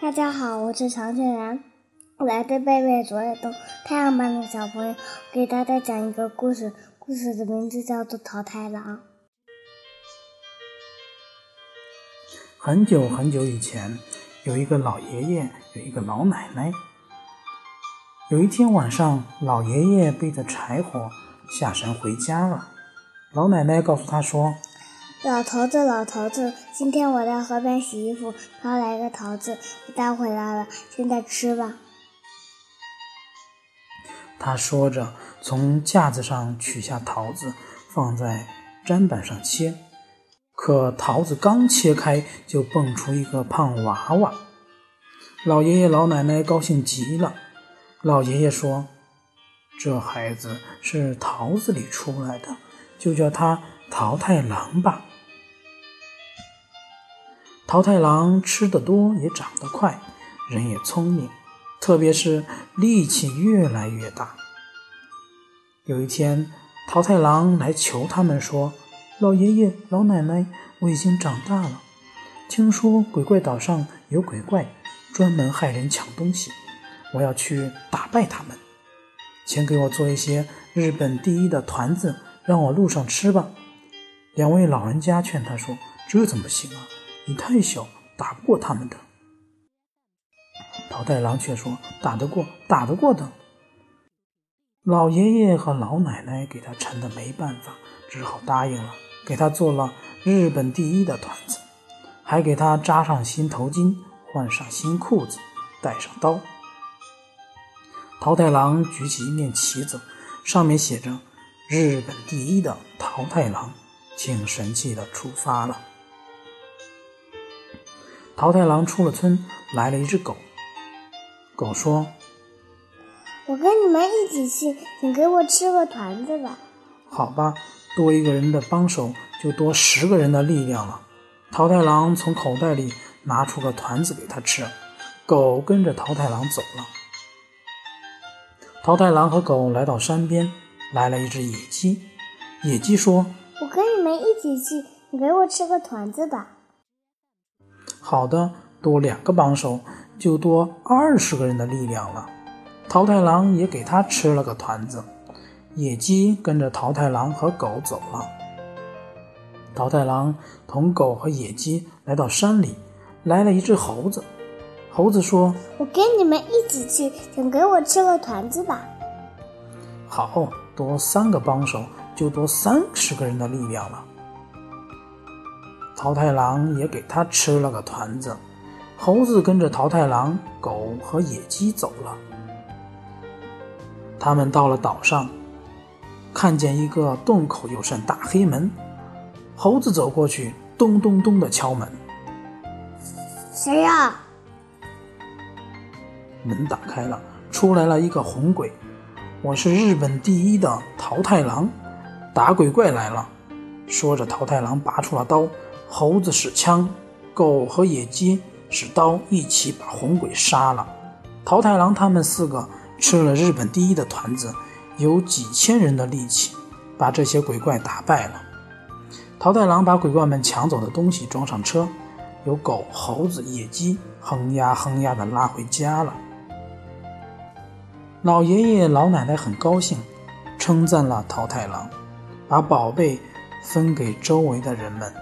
大家好，我是常俊然，我来自贝贝卓越东太阳班的小朋友，给大家讲一个故事。故事的名字叫做《淘太狼》。很久很久以前，有一个老爷爷，有一个老奶奶。有一天晚上，老爷爷背着柴火下山回家了。老奶奶告诉他说：“老头子，老头子，今天我在河边洗衣服，捞来个桃子，我带回来了，现在吃吧。”他说着，从架子上取下桃子，放在砧板上切。可桃子刚切开，就蹦出一个胖娃娃。老爷爷老奶奶高兴极了。老爷爷说：“这孩子是桃子里出来的，就叫他桃太郎吧。”桃太郎吃得多，也长得快，人也聪明。特别是力气越来越大。有一天，桃太郎来求他们说：“老爷爷、老奶奶，我已经长大了。听说鬼怪岛上有鬼怪，专门害人、抢东西，我要去打败他们。请给我做一些日本第一的团子，让我路上吃吧。”两位老人家劝他说：“这怎么行啊？你太小，打不过他们的。”桃太郎却说：“打得过，打得过的。”老爷爷和老奶奶给他馋得没办法，只好答应了，给他做了日本第一的团子，还给他扎上新头巾，换上新裤子，带上刀。桃太郎举起一面旗子，上面写着“日本第一的桃太郎”，挺神气的出发了。桃太郎出了村，来了一只狗。狗说：“我跟你们一起去，请给我吃个团子吧。”好吧，多一个人的帮手，就多十个人的力量了。桃太郎从口袋里拿出个团子给他吃，狗跟着桃太郎走了。桃太郎和狗来到山边，来了一只野鸡。野鸡说：“我跟你们一起去，你给我吃个团子吧。”好的，多两个帮手。就多二十个人的力量了。桃太郎也给他吃了个团子。野鸡跟着桃太郎和狗走了。桃太郎同狗和野鸡来到山里，来了一只猴子。猴子说：“我跟你们一起去，请给我吃个团子吧。”好多三个帮手，就多三十个人的力量了。桃太郎也给他吃了个团子。猴子跟着桃太郎、狗和野鸡走了。他们到了岛上，看见一个洞口有扇大黑门。猴子走过去，咚咚咚的敲门。谁呀？门打开了，出来了一个红鬼。我是日本第一的桃太郎，打鬼怪来了。说着，桃太郎拔出了刀，猴子使枪，狗和野鸡。使刀一起把红鬼杀了。桃太郎他们四个吃了日本第一的团子，有几千人的力气，把这些鬼怪打败了。桃太郎把鬼怪们抢走的东西装上车，有狗、猴子、野鸡哼呀哼呀的拉回家了。老爷爷老奶奶很高兴，称赞了桃太郎，把宝贝分给周围的人们。